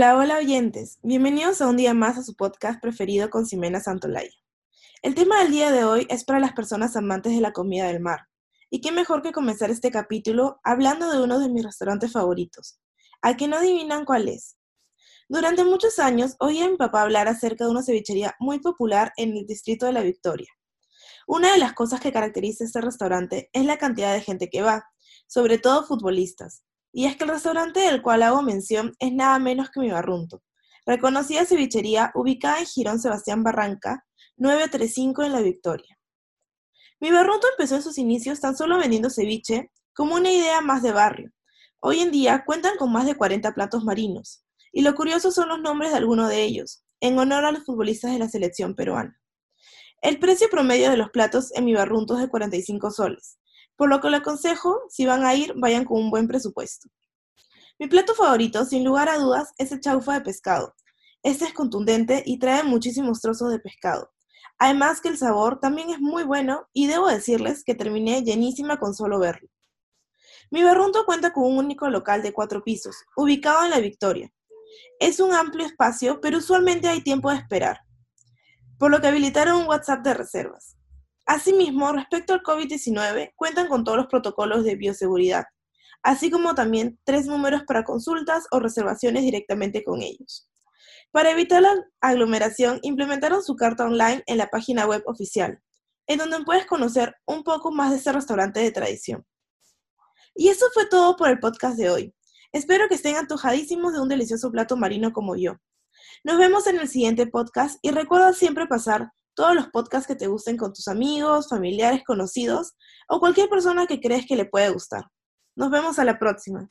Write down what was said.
jóvenes, bienvenidos a un día más a su podcast preferido con Ximena Santolaya. El tema del día de hoy es para las personas amantes de la comida del mar. Y qué mejor que comenzar este capítulo hablando de uno de mis restaurantes favoritos, al que no adivinan cuál es. Durante muchos años oí a mi papá hablar acerca de una cevichería muy popular en el distrito de La Victoria. Una de las cosas que caracteriza este restaurante es la cantidad de gente que va, sobre todo futbolistas. Y es que el restaurante del cual hago mención es nada menos que mi barrunto. Reconocida cevichería ubicada en Girón Sebastián Barranca, 935 en La Victoria. Mi barrunto empezó en sus inicios tan solo vendiendo ceviche como una idea más de barrio. Hoy en día cuentan con más de 40 platos marinos. Y lo curioso son los nombres de algunos de ellos, en honor a los futbolistas de la selección peruana. El precio promedio de los platos en mi barrunto es de 45 soles, por lo que le aconsejo, si van a ir, vayan con un buen presupuesto. Mi plato favorito, sin lugar a dudas, es el chaufa de pescado. Este es contundente y trae muchísimos trozos de pescado. Además que el sabor también es muy bueno y debo decirles que terminé llenísima con solo verlo. Mi barrunto cuenta con un único local de cuatro pisos, ubicado en La Victoria. Es un amplio espacio, pero usualmente hay tiempo de esperar por lo que habilitaron un WhatsApp de reservas. Asimismo, respecto al COVID-19, cuentan con todos los protocolos de bioseguridad, así como también tres números para consultas o reservaciones directamente con ellos. Para evitar la aglomeración, implementaron su carta online en la página web oficial, en donde puedes conocer un poco más de este restaurante de tradición. Y eso fue todo por el podcast de hoy. Espero que estén antojadísimos de un delicioso plato marino como yo. Nos vemos en el siguiente podcast y recuerda siempre pasar todos los podcasts que te gusten con tus amigos, familiares, conocidos o cualquier persona que crees que le puede gustar. Nos vemos a la próxima.